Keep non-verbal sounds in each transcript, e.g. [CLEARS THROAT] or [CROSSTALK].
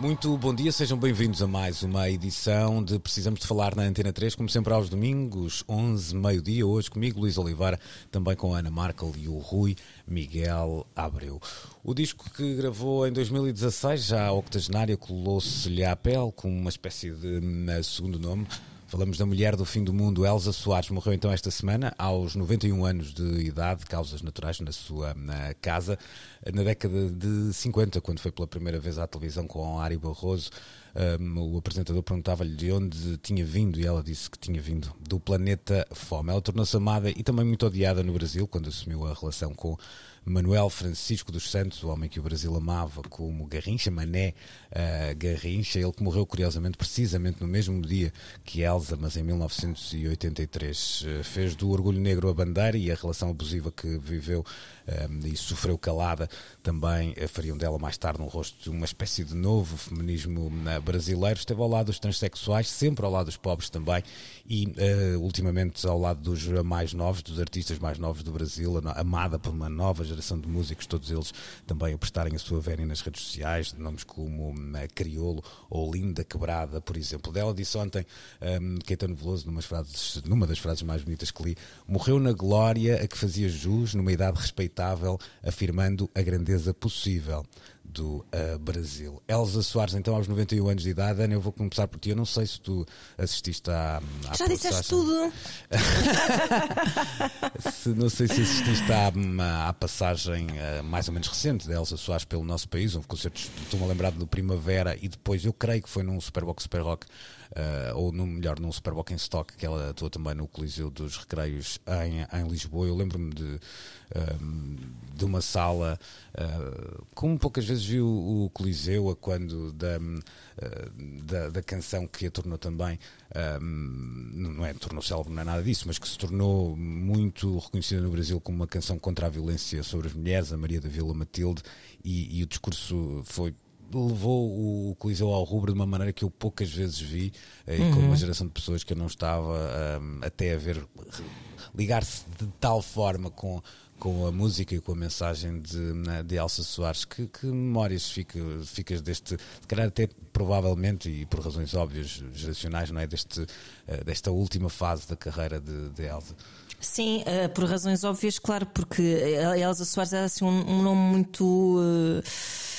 Muito bom dia, sejam bem-vindos a mais uma edição de Precisamos de Falar na Antena 3, como sempre aos domingos, 11, meio-dia, hoje comigo Luís Oliveira, também com a Ana Markel e o Rui Miguel Abreu. O disco que gravou em 2016, já octogenária, colou-se-lhe à pele com uma espécie de hum, segundo nome, Falamos da mulher do fim do mundo, Elsa Soares, morreu então esta semana, aos 91 anos de idade, causas naturais, na sua na casa, na década de 50, quando foi pela primeira vez à televisão com Ari Barroso. Um, o apresentador perguntava-lhe de onde tinha vindo e ela disse que tinha vindo do planeta Fome. Ela tornou-se amada e também muito odiada no Brasil quando assumiu a relação com Manuel Francisco dos Santos, o homem que o Brasil amava como Garrincha, Mané uh, Garrincha, ele que morreu curiosamente precisamente no mesmo dia que Elsa, mas em 1983. Uh, fez do Orgulho Negro a bandeira e a relação abusiva que viveu um, e sofreu calada também uh, fariam dela mais tarde um rosto de uma espécie de novo feminismo brasileiro. Esteve ao lado dos transexuais, sempre ao lado dos pobres também e ultimamente ao lado dos mais novos, dos artistas mais novos do Brasil, amada por uma nova geração de músicos, todos eles também a prestarem a sua vénia nas redes sociais, de nomes como um, Criolo ou Linda Quebrada, por exemplo. Dela disse ontem, um, Caetano Veloso, frases, numa das frases mais bonitas que li, morreu na glória a que fazia jus numa idade respeitável, afirmando a grandeza possível do uh, Brasil. Elza Soares, então, aos 91 anos de idade. Ana, eu vou começar por ti. Eu não sei se tu assististe à. à Já disseste tudo. [LAUGHS] se, não sei se assististe à, à passagem uh, mais ou menos recente de Elza Soares pelo nosso país. Houve concertos, estou-me a lembrar do Primavera e depois, eu creio que foi num Superbox Super Rock. Uh, ou no melhor num Superbox em Stock que ela atuou também no Coliseu dos Recreios em, em Lisboa. Eu lembro-me de, de uma sala uh, como poucas vezes viu o Coliseu a quando da, uh, da, da, canção que a tornou também não é tornou célebre não é nada disso mas que se tornou muito reconhecida no Brasil como uma canção contra a violência sobre as mulheres a Maria da Vila Matilde e, e o discurso foi levou o Coliseu ao rubro de uma maneira que eu poucas vezes vi eh, e uhum. com uma geração de pessoas que eu não estava um, até a ver ligar-se de tal forma com, com a música e com a mensagem de, de Elsa Soares. Que, que memórias fica, ficas deste, se calhar até provavelmente e por razões óbvias, geracionais, não é? Deste, uh, desta última fase da carreira de, de Elsa? Sim, uh, por razões óbvias, claro, porque a Elsa Soares era assim um, um nome muito. Uh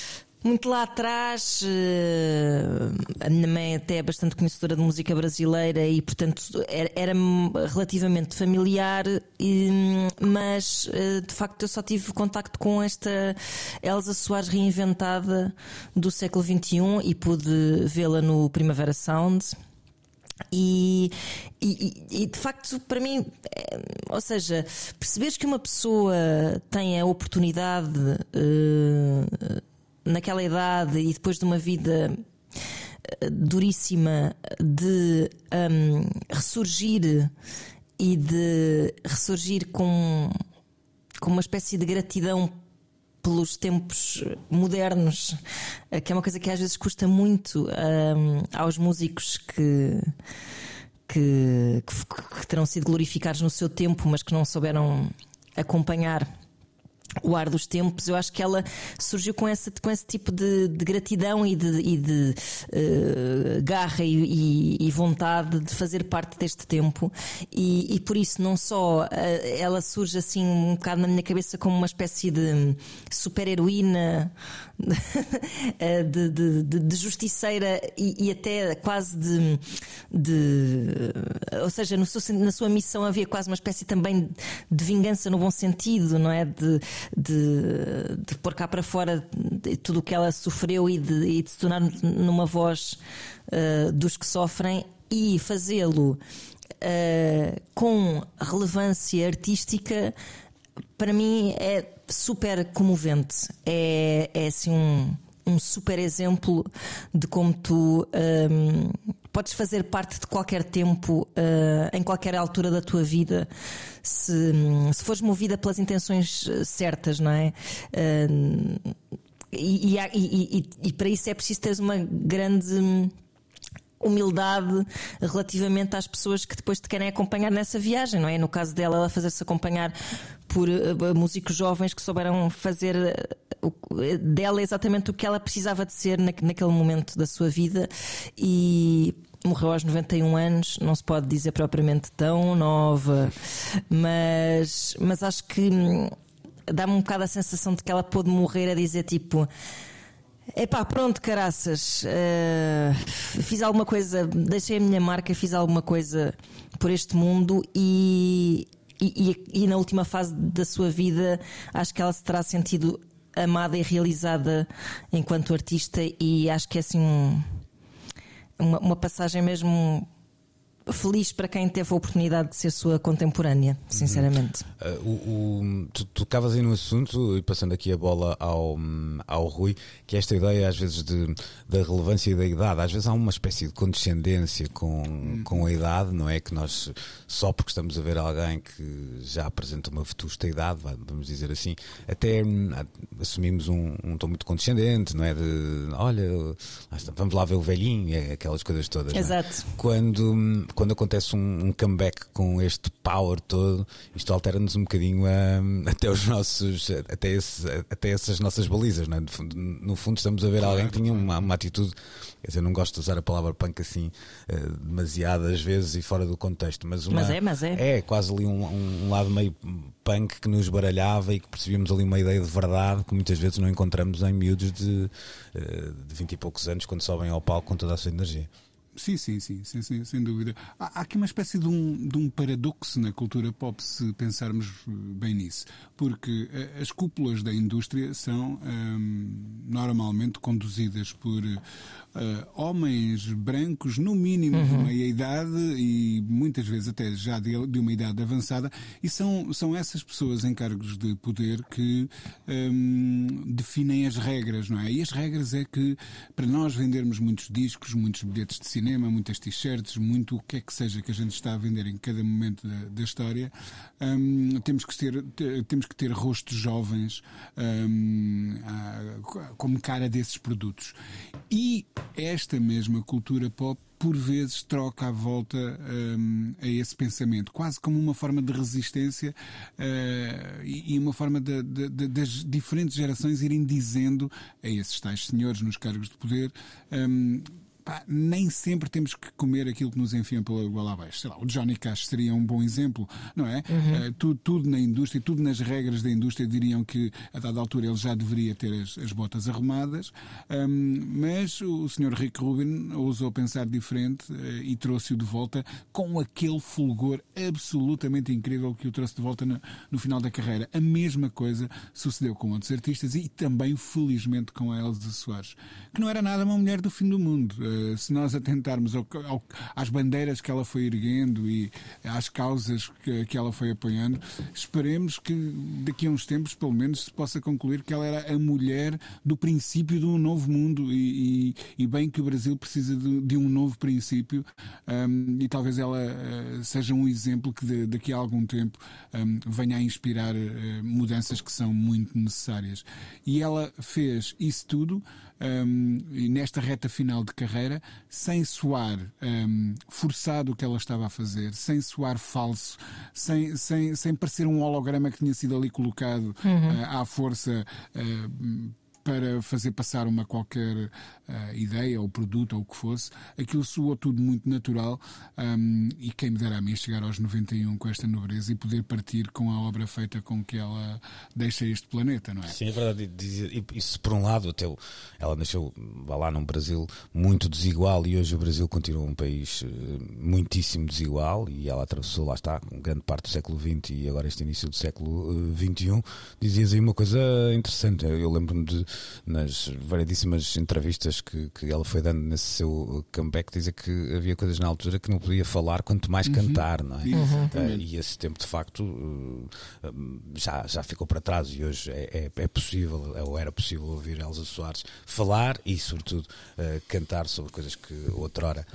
muito lá atrás, eh, a minha mãe até é bastante conhecedora de música brasileira e, portanto, era, relativamente familiar, mas eh, de facto eu só tive contacto com esta Elsa Soares reinventada do século XXI e pude vê-la no Primavera Sound. E, e, e, de facto, para mim, é, ou seja, perceberes que uma pessoa tem a oportunidade uh, naquela idade e depois de uma vida eh, duríssima de um, ressurgir e de ressurgir com, com uma espécie de gratidão pelos tempos modernos, eh, que é uma coisa que às vezes custa muito um, aos músicos que, que, que, que terão sido glorificados no seu tempo, mas que não souberam acompanhar o ar dos tempos, eu acho que ela surgiu com, essa, com esse tipo de, de gratidão e de, e de uh, garra e, e, vontade de fazer parte deste tempo, e, e por isso não só uh, ela surge assim um bocado na minha cabeça como uma espécie de super-heroína, [LAUGHS] de, de, de, de, justiceira e, e, até quase de, de ou seja, no seu, na sua missão havia quase uma espécie também de vingança no bom sentido, não é? De, de, de pôr cá para fora tudo o que ela sofreu e de, e de se tornar numa voz uh, dos que sofrem e fazê-lo uh, com relevância artística, para mim é super comovente. É, é assim um um super exemplo de como tu um, podes fazer parte de qualquer tempo, uh, em qualquer altura da tua vida, se, se fores movida pelas intenções certas, não é? Uh, e, e, e, e, para isso é preciso teres uma grande humildade relativamente às pessoas que depois te querem acompanhar nessa viagem, não é? No caso dela, ela fazer-se acompanhar por uh, músicos jovens que souberam fazer uh, dela exatamente o que ela precisava de ser na, naquele momento da sua vida e morreu aos 91 anos, não se pode dizer propriamente tão nova, mas, mas acho que hum, dá-me um bocado a sensação de que ela pôde morrer a dizer tipo Epá, pronto, caraças. Uh, fiz alguma coisa, deixei a minha marca, fiz alguma coisa por este mundo e, e, e, e, na última fase da sua vida acho que ela se terá sentido amada e realizada enquanto artista e acho que é assim um, uma, uma passagem mesmo feliz para quem teve a oportunidade de ser sua contemporânea, sinceramente. Uhum. Uh, o, o, tu tocavas aí no assunto, e passando aqui a bola ao, ao Rui, que é esta ideia às vezes de, da relevância e da idade. Às vezes há uma espécie de condescendência com, uhum. com a idade, não é? Que nós, só porque estamos a ver alguém que já apresenta uma vetusta idade, vamos dizer assim, até assumimos um, um tom muito condescendente, não é? De olha, vamos lá ver o velhinho, é aquelas coisas todas. É? Exato. É? Quando quando acontece um, um, comeback com este power todo, isto altera-nos um bocadinho um, [LAUGHS] até os nossos, até, esse, até essas nossas balizas, não é? No fundo, estamos a ver alguém que tinha uma, uma atitude, quer dizer, não gosto de usar a palavra punk assim uh, demasiadas vezes e fora do contexto, mas, uma, mas é, mas é. É, quase ali um, um lado meio punk que nos baralhava e que percebíamos ali uma ideia de verdade que muitas vezes não encontramos em miúdos de, uh, de 20 e poucos anos quando sobem ao palco com toda a sua energia. Sim, sim, sim, sim, sim sem dúvida. Há, há, aqui uma espécie de um, de um paradoxo na cultura pop, se pensarmos bem nisso, porque eh, as cúpulas da indústria são hum, normalmente conduzidas por uh, homens brancos, no mínimo uhum. de meia idade e muitas vezes até já de, de, uma idade avançada, e são, são essas pessoas em cargos de poder que um, definem as regras, não é? E as regras é que para nós vendermos muitos discos, muitos bilhetes de cinema, muitas t-shirts, muito o que é que seja que a gente está a vender em cada momento da, da história, um, temos, que ter, temos que ter rostos jovens um, como cara desses produtos. E esta mesma cultura pop por vezes troca a volta um, a esse pensamento, quase como uma forma de resistência uh, e, e, uma forma de, de, de, das diferentes gerações irem dizendo a esses tais senhores nos cargos de poder um, pá, nem sempre temos que comer aquilo que nos enfiam pela goela abaixo. Sei lá, o Johnny Cash seria um bom exemplo, não é? Uhum. Uh, tudo, tudo, na indústria, tudo nas regras da indústria diriam que a dada altura ele já deveria ter as, as botas arrumadas, um, mas o senhor Rick Rubin ousou pensar diferente uh, e trouxe-o de volta com aquele fulgor absolutamente incrível que o trouxe de volta no, no final da carreira. A mesma coisa sucedeu com outros artistas e também, felizmente, com a Elsa Soares, que não era nada uma mulher do fim do mundo. Uh, se nós atentarmos ao, ao, às bandeiras que ela foi erguendo e às causas que, que, ela foi apoiando, esperemos que daqui a uns tempos, pelo menos, se possa concluir que ela era a mulher do princípio de um novo mundo e, e, e bem que o Brasil precisa de, de um novo princípio um, e talvez ela uh, seja um exemplo que de, daqui a algum tempo um, venha a inspirar uh, mudanças que são muito necessárias. E ela fez isso tudo um, nesta reta final de carreira, sem soar um, forçado o que ela estava a fazer, sem soar falso, sem, sem, sem parecer um holograma que tinha sido ali colocado uhum. uh, à força. Uh, para fazer passar uma qualquer uh, ideia ou produto ou o que fosse, aquilo soou tudo muito natural um, e quem me dera a mim chegar aos 91 com esta nobreza e poder partir com a obra feita com que ela deixa este planeta, não é? Sim, é verdade. Isso por um lado, até ela nasceu vá lá num Brasil muito desigual e hoje o Brasil continua um país eh, muitíssimo desigual e ela atravessou, lá está, grande parte do século XX e agora este início do século XXI. Eh, Dizias aí uma coisa interessante. Eu lembro-me de nas variedíssimas entrevistas que, que ela foi dando nesse seu comeback, dizer que havia coisas na altura que não podia falar, quanto mais uhum. cantar, não é? Uhum. e esse tempo, de facto, já, já ficou para trás e hoje é, é, é possível, ou era possível ouvir Elsa Soares falar e, sobretudo, cantar sobre coisas que outrora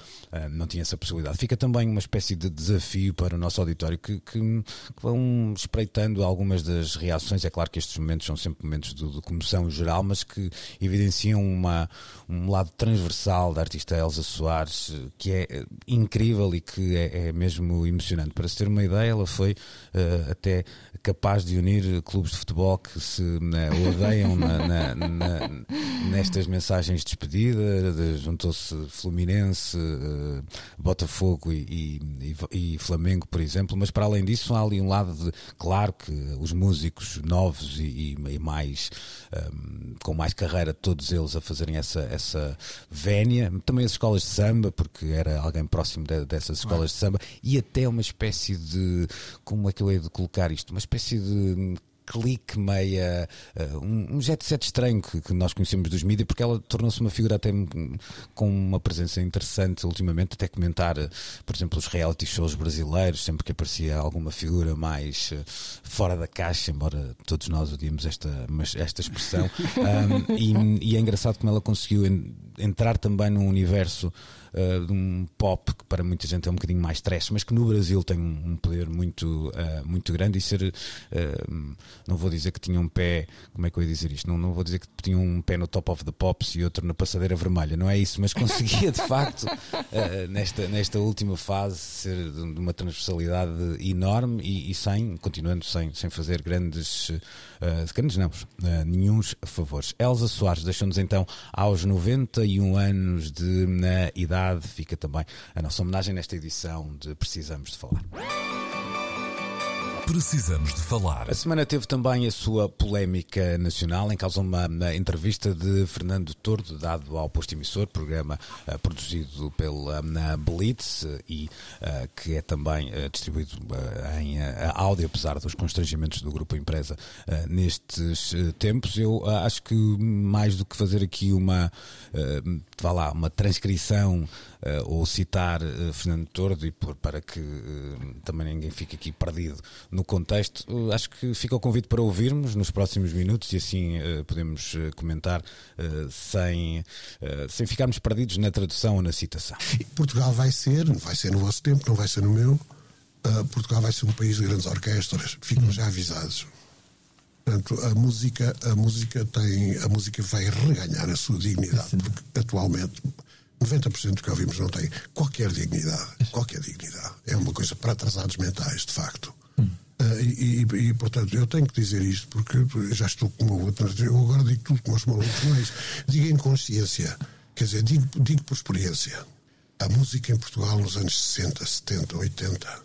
não tinha essa possibilidade. Fica também uma espécie de desafio para o nosso auditório que, que, que vão espreitando algumas das reações. É claro que estes momentos são sempre momentos de, de comoção geral, mas que evidenciam uma, um lado transversal da artista Elsa Soares que é incrível e que é, é mesmo emocionante. Para se ter uma ideia, ela foi uh, até capaz de unir clubes de futebol que se né, odeiam na, na, na, nestas mensagens de despedida. De, Juntou-se Fluminense, uh, Botafogo e, e, e, Flamengo, por exemplo. Mas para além disso, há ali um lado de. Claro que os músicos novos e, e mais. Um, ehm, com mais carreira, todos eles a fazerem essa, essa vénia. Também as escolas de samba, porque era alguém próximo de, dessas escolas de samba. E até uma espécie de. Como é que eu hei de colocar isto? Uma espécie espécie de clique meia uh, um, um jet set estranho que, que, nós conhecemos dos mídias porque ela tornou-se uma figura até com uma presença interessante ultimamente até comentar uh, por exemplo os reality shows brasileiros sempre que aparecia alguma figura mais uh, fora da caixa embora todos nós odiemos esta, esta expressão. [LAUGHS] Um, e, e, é engraçado como ela conseguiu en, entrar também num universo uh, de um pop que para muita gente é um bocadinho mais trash, mas que no Brasil tem um, poder muito, uh, muito grande e ser, uh, não vou dizer que tinha um pé, como é que eu ia dizer isto? Não, não vou dizer que tinha um pé no top of the pops e outro na passadeira vermelha, não é isso, mas conseguia de facto, [LAUGHS] nesta, nesta última fase, ser de uma transversalidade enorme e, e sem, continuando sem, sem fazer grandes, grandes não, nenhums favores. Elsa Soares deixou-nos então aos 91 anos de idade fica também a nossa homenagem nesta edição de Precisamos de Falar. Precisamos de falar. A semana teve também a sua polémica nacional, em causa uma, uma entrevista de Fernando Tordo, dado ao posto emissor, programa uh, produzido pela uh, Blitz uh, e que é também distribuído em áudio, apesar dos constrangimentos do grupo empresa nestes tempos. Eu acho que mais do que fazer aqui uma, vá lá, uma transcrição uh, ou citar uh, Fernando Tordo e por, para que uh, também ninguém fique aqui perdido no contexto, acho que fica o convite para ouvirmos nos próximos minutos e assim podemos comentar sem, sem ficarmos perdidos na tradução ou na citação. Portugal vai ser, não vai ser no vosso tempo, não vai ser no meu. Portugal vai ser um país de grandes orquestras, ficam já avisados. Portanto, a música, a música tem, a música vai reganhar a sua dignidade, porque atualmente 90% do que ouvimos não tem qualquer dignidade. Qualquer dignidade. É uma coisa para atrasados mentais, de facto. Hum. Uh, e, e, e, portanto, eu tenho que dizer isto porque já estou com uma outra. Eu agora digo tudo com os malucos, mas digo em consciência. Quer dizer, digo, digo por experiência. A música em Portugal nos anos 60, 70, 80,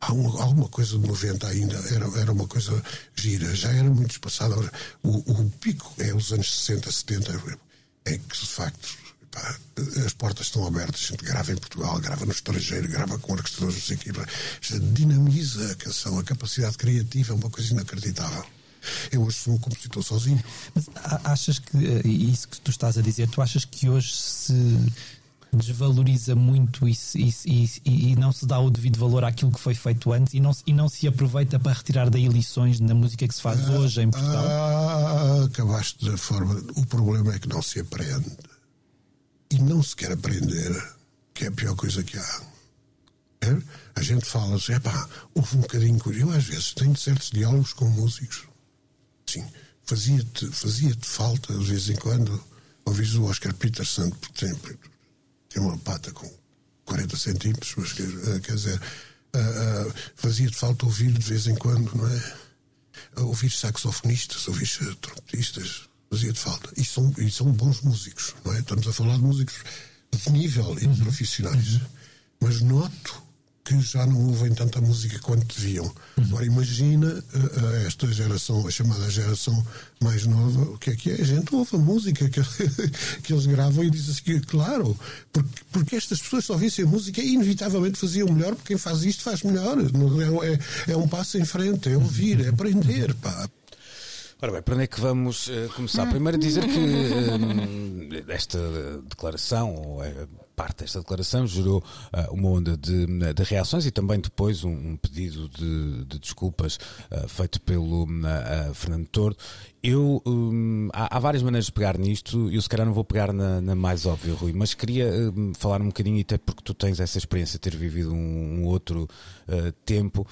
há uma, alguma coisa de 90 ainda, era, era uma coisa gira, já era muito espaçada. O, o pico é os anos 60, 70, é que de facto Pá, as portas estão abertas, a gente grava em Portugal, grava no estrangeiro, grava com orquestradores, não sei o quê. Dinamiza a canção, a capacidade criativa é uma coisa inacreditável. Eu hoje sou um compositor sozinho. Mas achas que, eh, isso que tu estás a dizer, tu achas que hoje se desvaloriza muito e, e, e, e, não se dá o devido valor àquilo que foi feito antes e não, e não se aproveita para retirar daí lições na música que se faz ah, hoje em Portugal? Ah, acabaste da forma. O problema é que não se aprende e não se quer aprender, que é a pior coisa que há. É? A gente fala assim, pá, houve um bocadinho. Eu às vezes tenho certos diálogos com músicos. Sim, fazia-te fazia falta de vez em quando ouvir o Oscar Peterson, por exemplo, tem uma pata com 40 centímetros, mas quer, eh, quer dizer, uh, uh, fazia-te falta ouvir de vez em quando, não é? Ouvir saxofonistas, ouvir trompetistas, fazia de falta. E são, e são bons músicos, não é? Estamos a falar de músicos de nível e uhum. profissionais. Uhum. Mas noto que já não ouvem tanta música quanto deviam. Uhum. Agora imagina uh, esta geração, a chamada geração mais nova, o que é que é? A gente ouve a música que, [LAUGHS] que eles gravam e diz assim que, claro, porque, porque estas pessoas só ouvissem a música e inevitavelmente faziam melhor, porque quem faz isto faz melhor. É, é, é um passo em frente, é ouvir, é aprender, pá. Ora bem, para onde é que vamos uh, começar? Primeiro dizer que uh, esta declaração, ou uh, parte desta declaração, gerou uma onda de, de, reações e também depois um, um pedido de, de desculpas feito pelo Fernando Tordo. Eu um, há, há, várias maneiras de pegar nisto, eu se calhar não vou pegar na, na mais óbvia, Rui, mas queria um, falar um bocadinho, até porque tu tens essa experiência de ter vivido um, um outro uh, tempo,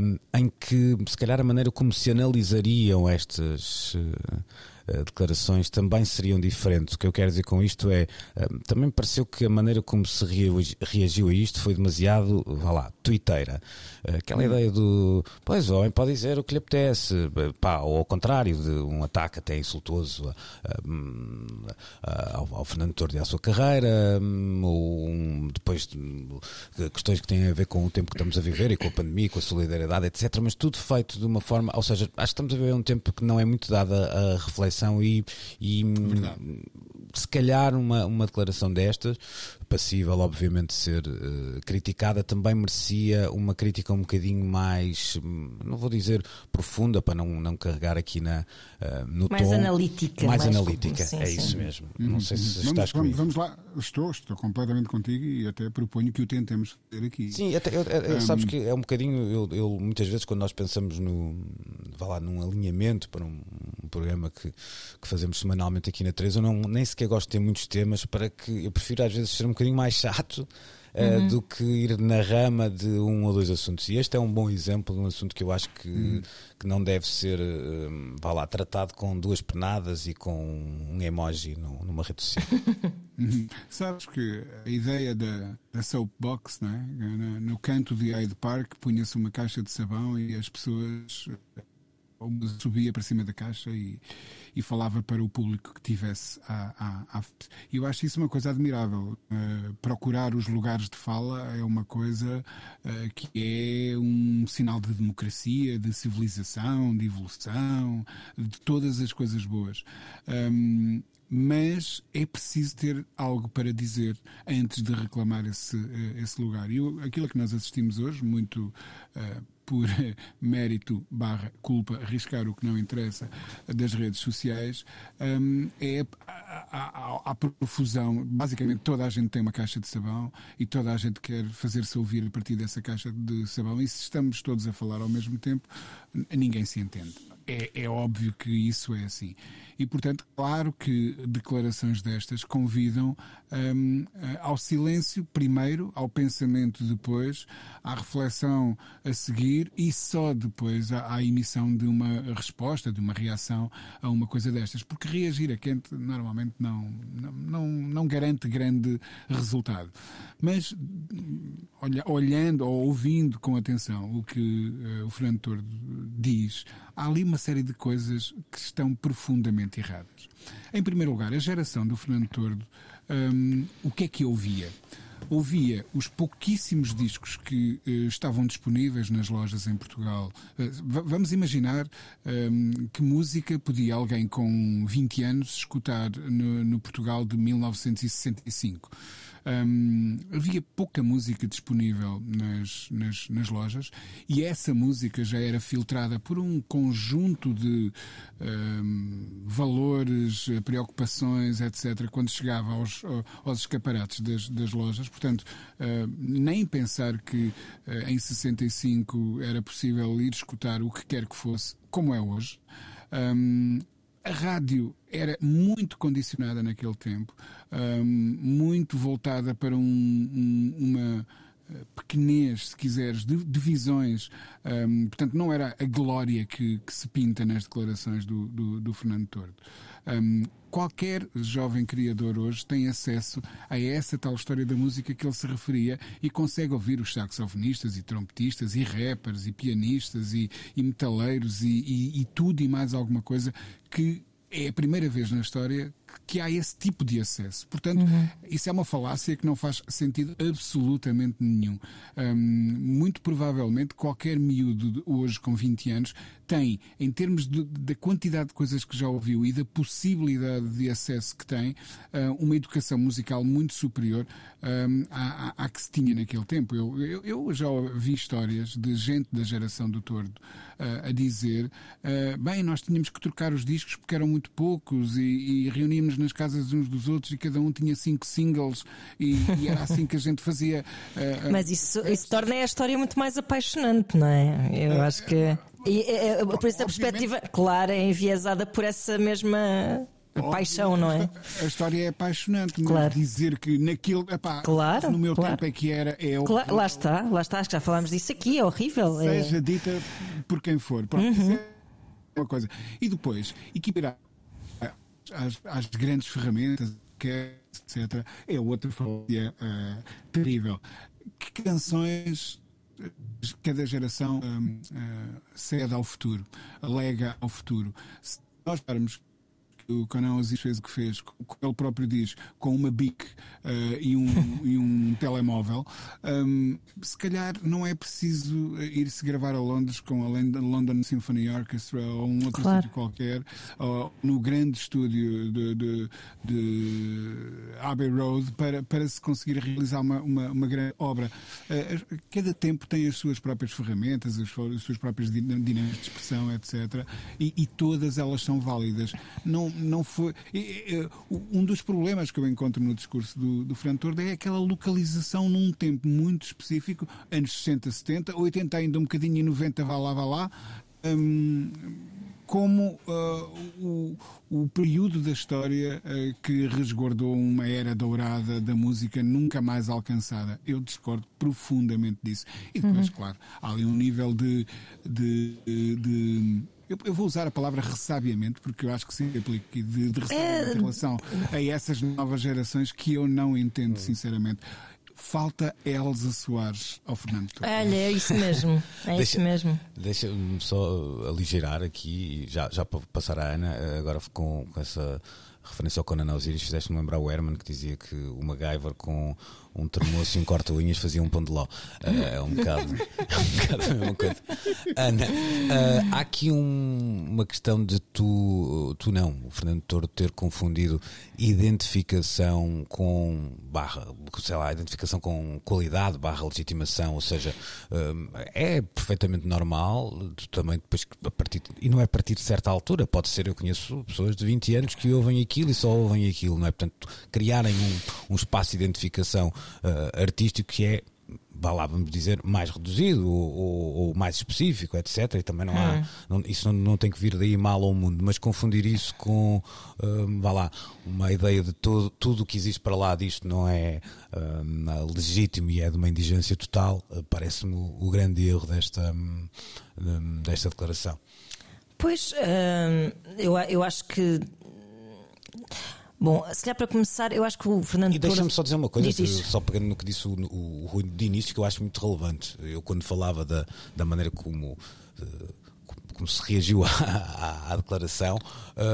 hum, em que se calhar a maneira como se analisariam estas. Eh, declarações também seriam diferentes. O que eu quero dizer com isto é, eh, também pareceu que a maneira como se reagiu a isto foi demasiado, vá lá, tuiteira. Eh, aquela hum. ideia do, pois, o homem pode dizer o que lhe apetece, pá, ou ao contrário, de um ataque até insultuoso a, a, ao, ao, Fernando Tordo e à sua carreira, hum, ou um, depois de, questões que têm a ver com o tempo que estamos a viver e com a pandemia, com a solidariedade, etc. Mas tudo feito de uma forma, ou seja, acho que estamos a viver um tempo que não é muito dada a reflexão e, e se calhar uma, uma declaração destas, passível obviamente de ser uh, criticada, também merecia uma crítica um bocadinho mais, não vou dizer profunda, para não, não carregar aqui na, uh, no mais tom. Analítica, mais, mais analítica. Sim, é sim. isso mesmo. Uhum. Não sei se vamos, estás comigo. Vamos lá, estou, estou completamente contigo e até proponho que o tentemos fazer aqui. Sim, até, eu, eu, um... sabes que é um bocadinho, eu, eu, muitas vezes quando nós pensamos no, vá lá, num alinhamento para um, um programa que, que fazemos semanalmente aqui na 3, eu não, nem sequer gosto de ter muitos temas para que eu prefiro às vezes ser um bocadinho mais chato uh, uhum. do que ir na rama de um ou dois assuntos. E este é um bom exemplo de um assunto que eu acho que, uhum. que não deve ser, uh, vá lá, tratado com duas penadas e com um emoji no, numa rede social. Uhum. [LAUGHS] [LAUGHS] Sabes que a ideia da, da soapbox, não é? no canto de Hyde Park, punha-se uma caixa de sabão e as pessoas subia para cima da caixa e, e falava para o público que tivesse à, à, à... Eu acho isso uma coisa admirável. Uh, procurar os lugares de fala é uma coisa uh, que é um sinal de democracia, de civilização, de evolução, de todas as coisas boas. Um, mas é preciso ter algo para dizer antes de reclamar esse, eh, esse lugar. E aquilo que nós assistimos hoje, muito uh, por [LAUGHS] mérito barra culpa, arriscar o que não interessa das redes sociais, um, é a, profusão. Basicamente, toda a gente tem uma caixa de sabão e toda a gente quer fazer-se ouvir a partir dessa caixa de sabão. E se estamos todos a falar ao mesmo tempo, ninguém se entende. É, é óbvio que isso é assim. E, portanto, claro que declarações destas convidam um, ao silêncio primeiro, ao pensamento depois, à reflexão a seguir e só depois à, à emissão de uma resposta, de uma reação a uma coisa destas. Porque reagir a quente normalmente não, não, não, não garante grande resultado. Mas olha, olhando ou ouvindo com atenção o que uh, o Fernando Tordo diz, há ali uma série de coisas que estão profundamente erradas. Em primeiro lugar, a geração do Fernando Tordo, um, o que é que ouvia? ouvia os pouquíssimos discos que uh, estavam disponíveis nas lojas em Portugal. Uh, vamos imaginar um, que música podia alguém com 20 anos escutar no, no Portugal de 1965. Havia pouca música disponível nas, nas, nas, lojas e essa música já era filtrada por um conjunto de valores, preocupações, etc., quando chegava aos, aos escaparates das, das lojas. Portanto, nem pensar que uh, em 65 era possível ir escutar o que quer que fosse, como é hoje. A rádio era muito condicionada naquele tempo, muito voltada para um, um, uma eh, pequenez, se quiseres, de, de visões. Portanto, não era a glória que, que, se pinta nas declarações do, do, do Fernando Tordo. Qualquer jovem criador hoje tem acesso a essa tal história da música que ele se referia e consegue ouvir os saxofonistas e trompetistas e rappers e pianistas e, e metaleiros e, e, e tudo e mais alguma coisa que é a primeira vez na história que há esse tipo de acesso. Portanto, Uhum. isso é uma falácia que não faz sentido absolutamente nenhum. Hum, muito provavelmente qualquer miúdo hoje com 20 anos tem, em termos de- da quantidade de coisas que já ouviu e da possibilidade de acesso que tem, ah, uma educação musical muito superior hum, à, à- à que se tinha naquele tempo. Eu, eu, eu já vi histórias de gente da geração do Tordo ah, a dizer: ah, bem, nós tínhamos que trocar os discos porque eram muito poucos e, e nas casas uns dos outros e cada um tinha cinco singles e, e era assim que a gente fazia. ah, Mas isso, isso torna a história muito mais apaixonante, não é? Eu acho que. E, é, é, por essa perspectiva, claro, é enviesada por essa mesma paixão, não é? A história é apaixonante, mas Claro. dizer que naquele. Epá, Claro, no meu claro. tempo é que era. É horrível. lá está, lá está, acho que já falámos disso aqui, é horrível. é- seja dita por quem for. Pronto, Uhum. isso é uma coisa. E depois, equiparar às, às grandes ferramentas, etc., é outra falácia eh, terrível. Que canções eh, cada geração hum, eh, cede ao futuro, alega ao futuro. Se nós pararmos o Conan Osiris fez o que fez, como ele próprio diz, com uma BIC eh, e, um, [LAUGHS] e um telemóvel, hum, se calhar não é preciso ir-se gravar a Londres com a Lon- London Symphony Orchestra ou um outro Claro. sítio qualquer, ou no grande estúdio de, de, de Abbey Road, para, para se conseguir realizar uma, uma, uma grande obra. Eh, cada tempo tem as suas próprias ferramentas, as, suas- as suas próprias din- dinâmicas de expressão, etc. E, e todas elas são válidas. Não, não foi. um dos problemas que eu encontro no discurso do, do Fernando Tordo é aquela localização num tempo muito específico, anos 60, 70, 80 ainda um bocadinho e 90, vá lá, vá lá. Hum, como ah, o, o período da história ah, que resguardou uma era dourada da música nunca mais alcançada. Eu discordo profundamente disso. E depois, claro, há ali um nível de. de, de- eu, eu vou usar a palavra ressabiamente, porque eu acho que se aplica aqui, de, de ressabiamento em relação a essas novas gerações que eu não entendo, sinceramente. Falta Elza Soares ao Fernando Torres. Olha, é isso mesmo, é Deixa- isso mesmo. Deixa-me só aligerar aqui, já, já para passar a Ana, eh, agora com, com essa referência ao Conan Osiris, fizeste-me lembrar o Herman que dizia que o MacGyver com um termoço e um corta-unhas fazia um pão de ló. Eh, é um bocado, é um bocado a mesma coisa. Ana, eh, há aqui um- uma questão de tu, tu não, o Fernando Toro ter confundido identificação com barra, sei lá, identificação com qualidade barra legitimação, ou seja, hum, é perfeitamente normal, também depois a partir, e não é a partir de certa altura, pode ser, eu conheço pessoas de 20 anos que ouvem aquilo e só ouvem aquilo, não é? Portanto, criarem um, um espaço de identificação ah, artístico que é vá lá, vamos dizer, mais reduzido ou, ou- ou mais específico, etc. E também não há, não- isso não, não tem que vir daí mal ao mundo, mas confundir isso com, hum, vá lá, uma ideia de todo, tudo o que existe para lá disto não é hum, legítimo e é de uma indigência total, eh, parece-me o, o grande erro desta, hum, desta declaração. Pois, eu, eu acho que. Bom, se calhar para começar, eu acho que o Fernando E deixa-me só dizer uma coisa, Diz, só pegando no que disse o, o, o Rui de início, que eu acho muito relevante. Eu, quando falava da, da maneira como. eh, como se reagiu à, [LAUGHS] à- à declaração,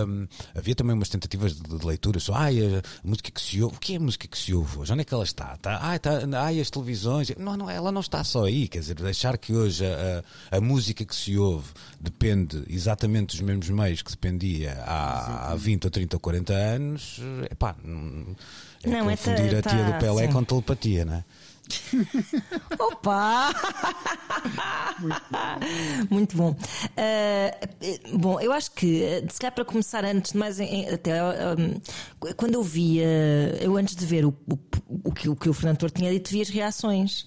hum, havia também umas tentativas de, de leitura só, ai, a, música que se ouve, o que é a música que se ouve hoje? Onde é que ela está? está ai, está ai, as televisões. Não, não, ela não está só aí, quer dizer, deixar que hoje a, a, a música que se ouve depende exatamente dos mesmos meios que dependia há, há 20 ou 30 ou 40 anos, é pá, é Não, é confundir tá- a tia tá, do Pelé sim. com telepatia, não é? [LAUGHS] Opa! Muito bom. Ah, bom, eu acho que, eh, se calhar para começar, antes de mais, em- até ah, quando eu via, eu antes de ver o, o, o que, o que o Fernando Torto tinha dito, vi as reações.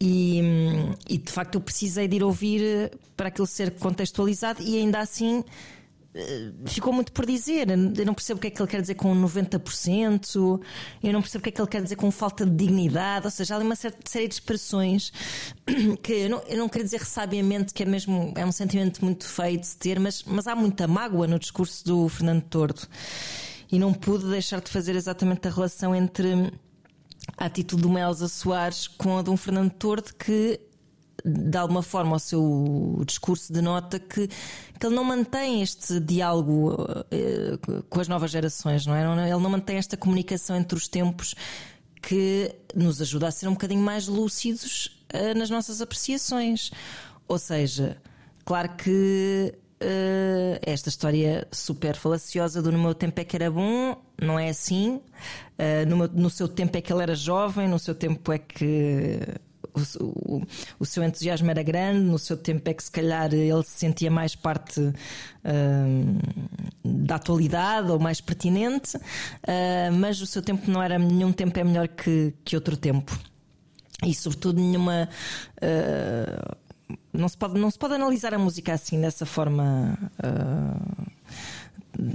E, hum, e de facto eu precisei de ir ouvir eh, para aquilo ser contextualizado e ainda assim ficou muito por dizer. Eu não percebo o que é que ele quer dizer com 90%, eu não percebo o que é que ele quer dizer com falta de dignidade, ou seja, há ali uma certa série de expressões [CLEARS THROAT] que eu não, eu não quero dizer ressabiamente que é mesmo é um sentimento muito feio de se ter, mas, mas há muita mágoa no discurso do Fernando Tordo. E não pude deixar de fazer exatamente a relação entre a atitude do Melza Soares com a de um Fernando Tordo que de alguma forma, o seu discurso denota que, que ele não mantém este diálogo eh, com as novas gerações, não é? Ele não mantém esta comunicação entre os tempos que nos ajuda a ser um bocadinho mais lúcidos uh, nas nossas apreciações. Ou seja, claro que uh, esta história super falaciosa do no meu tempo é que era bom, não é assim. Uh, no, meu, no seu tempo é que ele era jovem, no seu tempo é que o, o, seu entusiasmo era grande, no seu tempo é que se calhar ele se sentia mais parte uh, da atualidade ou mais pertinente, uh, mas o seu tempo não era nenhum tempo é melhor que, que outro tempo. E sobretudo nenhuma. Uh, não, se pode, não se pode analisar a música assim, dessa forma,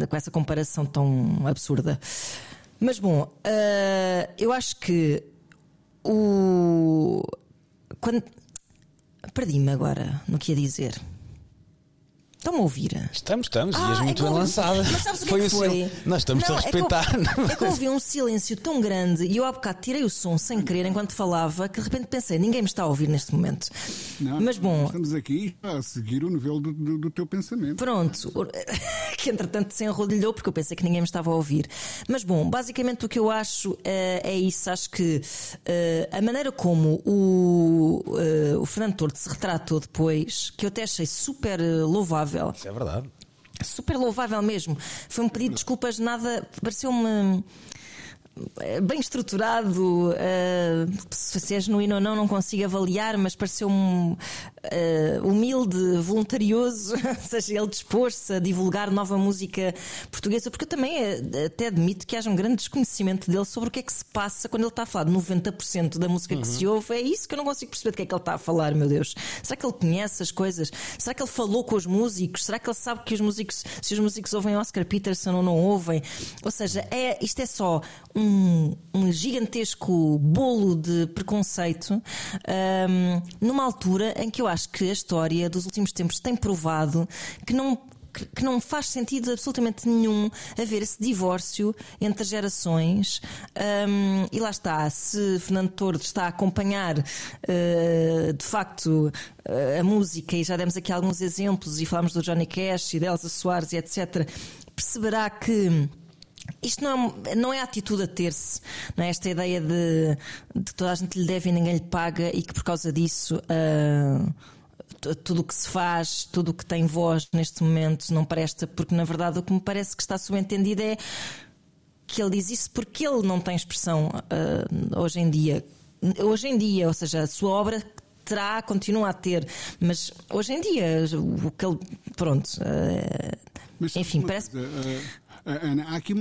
com essa comparação tão absurda. Mas bom, eu acho que o, quando... Perdi-me agora no que ia dizer. Estão-me a ouvir? Estamos, estamos, ah, e és muito é bem lançada. Mas sabes o que foi? É que foi? Nós estamos não, a respeitar. É que, eu, [LAUGHS] é que ouvi um silêncio tão grande e eu há bocado tirei o som sem querer enquanto falava que de repente pensei, ninguém me está a ouvir neste momento. Não, Mas bom. Estamos aqui a seguir o nível do, do, do teu pensamento. Pronto, [LAUGHS] que entretanto se enrodilhou porque eu pensei que ninguém me estava a ouvir. Mas bom, basicamente o que eu acho uh, é isso. Acho que uh, a maneira como o, uh, o Fernando Tordo se retratou depois, que eu até achei super louvável isso é verdade. Super louvável mesmo. Foi um pedido de desculpas, nada. Pareceu-me eh, bem estruturado, uh, se é genuíno ou não, não consigo avaliar, mas pareceu-me uh, humilde, voluntarioso, [LAUGHS] ou seja, ele dispôs-se a divulgar nova música portuguesa, porque eu também até admito que haja um grande desconhecimento dele sobre o que é que se passa quando ele está a falar de 90% da música uhum. que se ouve. É isso que eu não consigo perceber de que é que ele está a falar, meu Deus. Será que ele conhece as coisas? Será que ele falou com os músicos? Será que ele sabe que os músicos, se os músicos ouvem Oscar Peterson ou não ouvem? Ou seja, é, isto é só um um, um gigantesco bolo de preconceito um, numa altura em que eu acho que a história dos últimos tempos tem provado que não que não faz sentido absolutamente nenhum haver esse divórcio entre gerações. Um, e lá está, se Fernando Torres está a acompanhar uh, de facto uh, a música, e já demos aqui alguns exemplos, e falamos do Johnny Cash e de Elsa Soares e etc., perceberá que isto não é, não é a atitude a ter-se, não é esta ideia de, de toda a gente lhe deve e ninguém lhe paga e que por causa disso uh, tudo o que se faz, tudo o que tem voz neste momento não presta, porque na verdade o que me parece que está subentendido é que ele diz isso porque ele não tem expressão uh, hoje em dia. Hoje em dia, ou seja, a sua obra terá, continua a ter, mas hoje em dia, o que ele. Pronto. Uh, enfim, parece. Coisa, Ana, há aqui,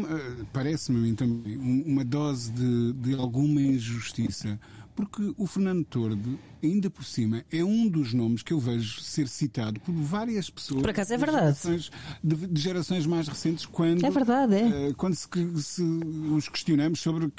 parece-me a mim também, uma dose de, de alguma injustiça porque o Fernando Tordo, ainda por cima, é um dos nomes que eu vejo ser citado por várias pessoas. Por acaso é verdade. De gerações, de, de gerações mais recentes, quando. É verdade, é. Uh, quando se, se, os questionamos sobre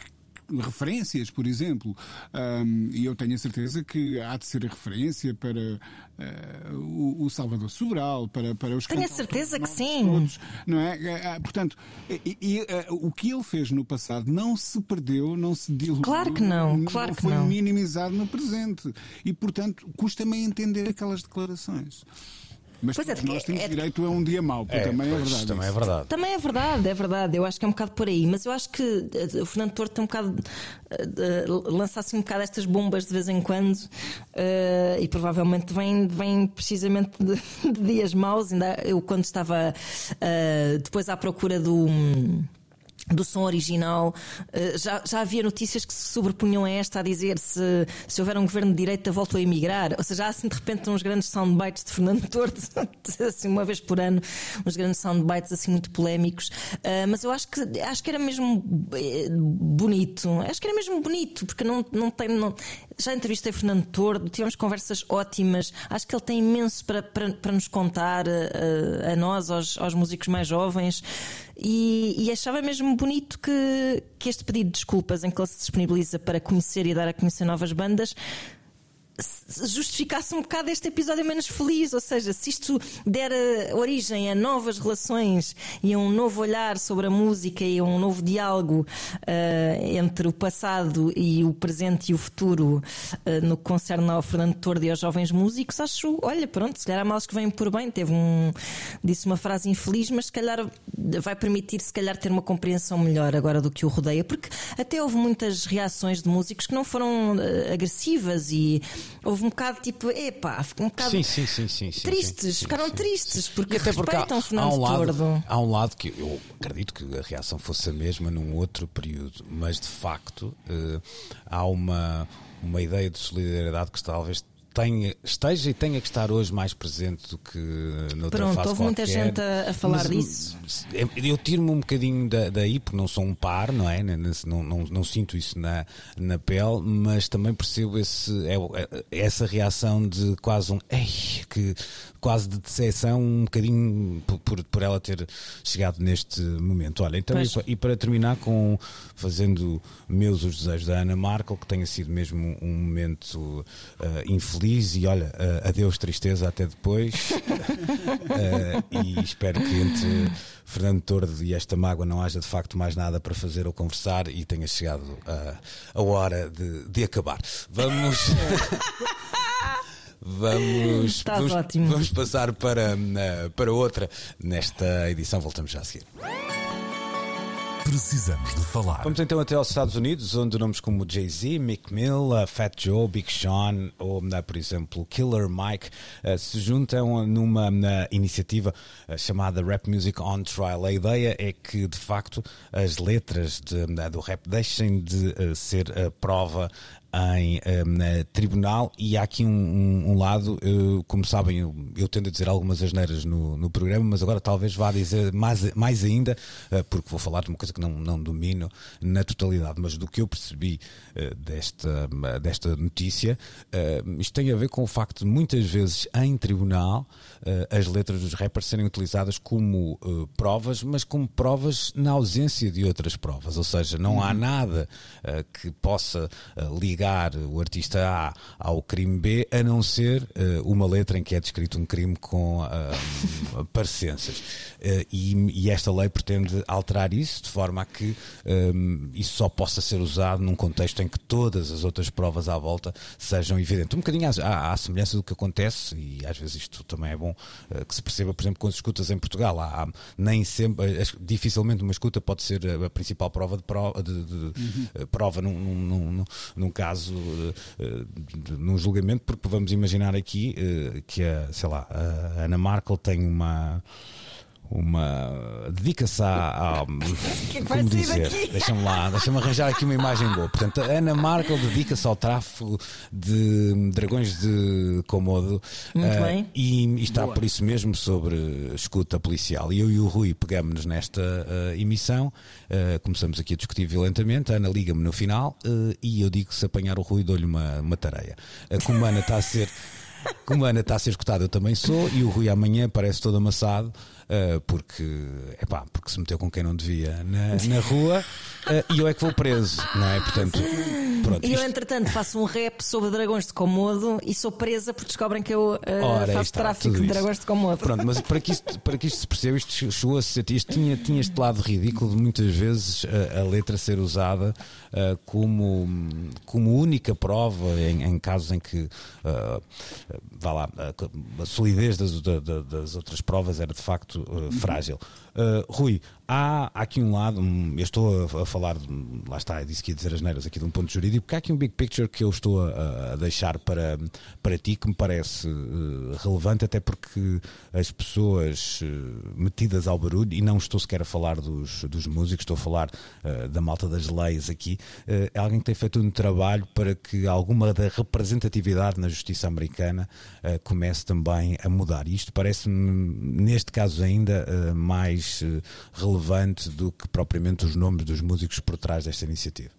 referências, por exemplo. Um, e eu tenho a certeza que há de ser a referência para uh, o, o, Salvador Sobral, para, para os Tenho a certeza que sim. Todos, não é? Ah, ah, portanto, e, e, uh, o que ele fez no passado não se perdeu, não se diluiu. Claro que não, claro não que foi não. minimizado no presente. E, portanto, custa-me entender aquelas declarações. Mas pois é, nós temos é, direito a um dia mau, é, também é verdade. Também é verdade. Também é verdade, é verdade. Eu acho que é um bocado por aí. Mas eu acho que eh, o Fernando Torto tem um bocado. Uh, lança assim um bocado estas bombas de vez em quando uh, e provavelmente vem, vem precisamente de, [LAUGHS] de dias maus. Ainda eu, quando estava uh, depois à procura do. Um, do som original. Eh, já, já havia notícias que se sobrepunham a esta a dizer se, se houver um governo de direita volto a emigrar. Ou seja, há assim de repente uns grandes soundbites de Fernando Tordo, [LAUGHS] assim, uma vez por ano, uns grandes soundbites assim muito polémicos. Uh, mas eu acho que, acho que era mesmo eh, bonito. Acho que era mesmo bonito, porque não, não tem. Não... Já entrevistei Fernando Tordo, tivemos conversas ótimas. Acho que ele tem imenso para, para, para nos contar uh, a nós, aos, aos músicos mais jovens. E, e, achava mesmo bonito que, que este pedido de desculpas em que ele se disponibiliza para conhecer e dar a conhecer novas bandas justificasse um bocado este episódio menos feliz. Ou seja, se isto der eh, origem a novas relações e a um novo olhar sobre a música e a um novo diálogo uh, entre o passado e o presente e o futuro uh, no que concerne ao Fernando Tordo e aos jovens músicos, acho, olha, pronto, se calhar há males que vêm por bem. Teve um. disse uma frase infeliz, mas se calhar vai permitir, se calhar, ter uma compreensão melhor agora do que o rodeia, porque até houve muitas reações de músicos que não foram uh, agressivas e houve um bocado tipo, epá, um bocado Sim, sim, sim, sim, tristes, sim, ficaram sim, tristes porque até porque há, respeitam há Fernando um lado, Tordo. há um lado que eu acredito que a reação fosse a mesma num outro período, mas de facto eh, há uma, uma ideia de solidariedade que talvez tenha, esteja e tenha que estar hoje mais presente do que noutra Pronto, fase houve muita qualquer. gente a- a falar Mas, disso. Eu, eu tiro-me um bocadinho da- daí, porque não sou um par, não é? Não, não, não, não sinto isso na, na pele, mas também percebo esse, é, é- essa reação de quase um ei, que quase de decepção, um bocadinho por, por, por ela ter chegado neste momento. Olha, então, e, e para terminar com fazendo meus os desejos da Ana Markel, que tenha sido mesmo um momento ah, infeliz e olha, ah, adeus tristeza, até depois. Ah, [LAUGHS] e espero que entre Fernando Tordo e esta mágoa não haja de facto mais nada para fazer ou conversar e tenha chegado ah, a hora de, de acabar. Vamos. [LAUGHS] Vamos, vamos, ótimo. vamos passar para, ah, para outra nesta edição. Voltamos já a seguir. Precisamos de falar. Vamos então até aos Estados Unidos, onde nomes como Jay-Z, Mick Mill, uh, Fat Joe, Big Sean ou, uh, por exemplo, Killer Mike se juntam numa iniciativa chamada Rap Music on Trial. A ideia é que, de facto, as letras de, do rap deixem de ser a prova em um, eh, tribunal e há aqui um, um- um lado, eu, como sabem, eu, eu tendo a dizer algumas asneiras no, no programa, mas agora talvez vá dizer mais, mais ainda, eh, porque vou falar de uma coisa que não, não domino na totalidade, mas do que eu percebi eh, desta, desta notícia, eh, isto tem a ver com o facto de muitas vezes em tribunal eh, as letras dos rappers serem utilizadas como eh, provas, mas como provas na ausência de outras provas, ou seja, não há nada eh, que possa eh, ligar o artista A ao crime B, a não ser eh, uma letra em que é descrito um crime com ah, [LAUGHS] parecenças. Eh, e, e esta lei pretende alterar isso de forma a que hum, isso só possa ser usado num contexto em que todas as outras provas à volta sejam evidentes. Um bocadinho à, à- semelhança do que acontece, e às vezes isto também é bom que se perceba, por exemplo, quando se escutas em Portugal, há, há nem sempre, as- dificilmente uma escuta pode ser a, a principal prova de, prova, de, de- eh, prova num, num- num- num- num caso, eh, num julgamento, porque vamos imaginar aqui eh, que a, sei lá, a Ana Markel tem uma uma dedica-se a, a [LAUGHS] que como dizer, deixa-me lá, deixa-me arranjar aqui uma imagem boa. Portanto, a Ana Markel dedica-se ao tráfico de dragões de Komodo Muito bem. e, e está por isso mesmo sobre escuta policial. E eu e o Rui pegamos-nos nesta eh, emissão, eh, começamos aqui a discutir violentamente. A Ana liga-me no final e eu digo que se apanhar o Rui dou-lhe uma, uma tareia. Como a Ana está a ser. Como a Ana está a ser escutada, eu também sou, e o Rui amanhã parece todo amassado, eh, porque, epá, porque se meteu com quem não devia na, na rua, eh, e eu é que vou preso, não é? Portanto, pronto. E eu, entretanto, faço um rap sobre dragões de Komodo e sou presa porque descobrem que eu eh, Ora, faço está, tráfico de dragões de Komodo. Pronto, mas para que isto, para que isto se perceba, isto chegou a ser. Isto tinha, tinha este lado ridículo de muitas vezes a, a letra ser usada como, como única prova em, em casos em que vá lá, a, a solidez das, da- da- das outras provas era de facto ah, frágil. Ah, Rui, há, aqui um lado, eu estou a, falar, lá está, eu disse que ia dizer as neiras aqui de um ponto jurídico, porque há aqui um big picture que eu estou a, a deixar para, para ti que me parece eh, relevante, até porque as pessoas eh, metidas ao barulho, e não estou sequer a falar dos, dos músicos, estou a falar da malta das leis aqui, é alguém que tem feito um trabalho para que alguma da representatividade na justiça americana comece também a mudar. E isto parece-me, neste caso ainda, eh, mais eh, relevante do que propriamente os nomes dos músicos por trás desta iniciativa.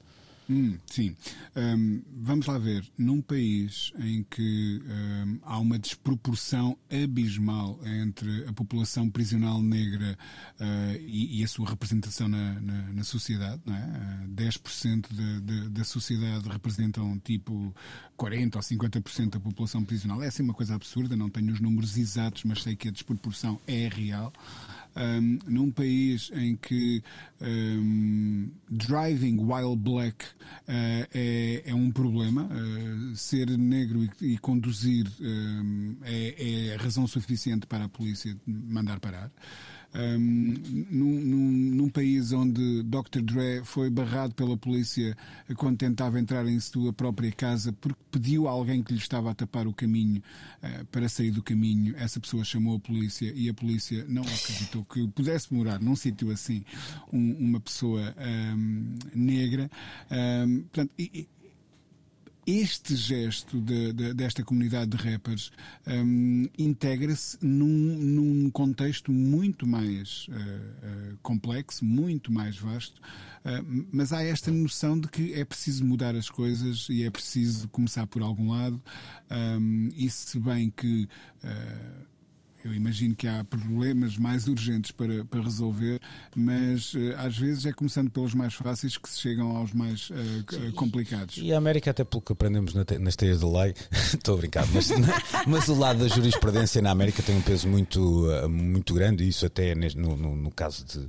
Hum, sim. Um, vamos lá ver. Num país em que um, há uma desproporção abismal entre a população prisional negra uh, e, e, a sua representação na, na, na sociedade, não é? Uh, 10% de, de, da sociedade representam tipo 40% ou 50% da população prisional. É assim uma coisa absurda, não tenho os números exatos, mas sei que a desproporção é real um, num país em que um, driving while black uh, é, é, um problema, uh, ser negro e, e conduzir um, é, é razão suficiente para a polícia mandar parar um, num, num, num, país onde Dr. Dre foi barrado pela polícia quando tentava entrar em sua própria casa porque pediu a alguém que lhe estava a tapar o caminho uh, para sair do caminho. Essa pessoa chamou a polícia e a polícia não acreditou que pudesse morar num sítio assim um, uma pessoa um, negra. portanto, e, este gesto de, de, desta comunidade de rappers um, integra-se num, num, contexto muito mais uh, uh, complexo, muito mais vasto, uh, mas há esta noção de que é preciso mudar as coisas e é preciso começar por algum lado, um, e se bem que eu imagino que há problemas mais urgentes para, para resolver, mas uh, às vezes é começando pelos mais fáceis que se chegam aos mais uh, complicados. E a América, até pelo que aprendemos nas teias de lei, [LAUGHS] estou a brincar, mas, mas o lado da jurisprudência na América tem um peso muito, uh, muito grande, e isso até no, no, no, caso de,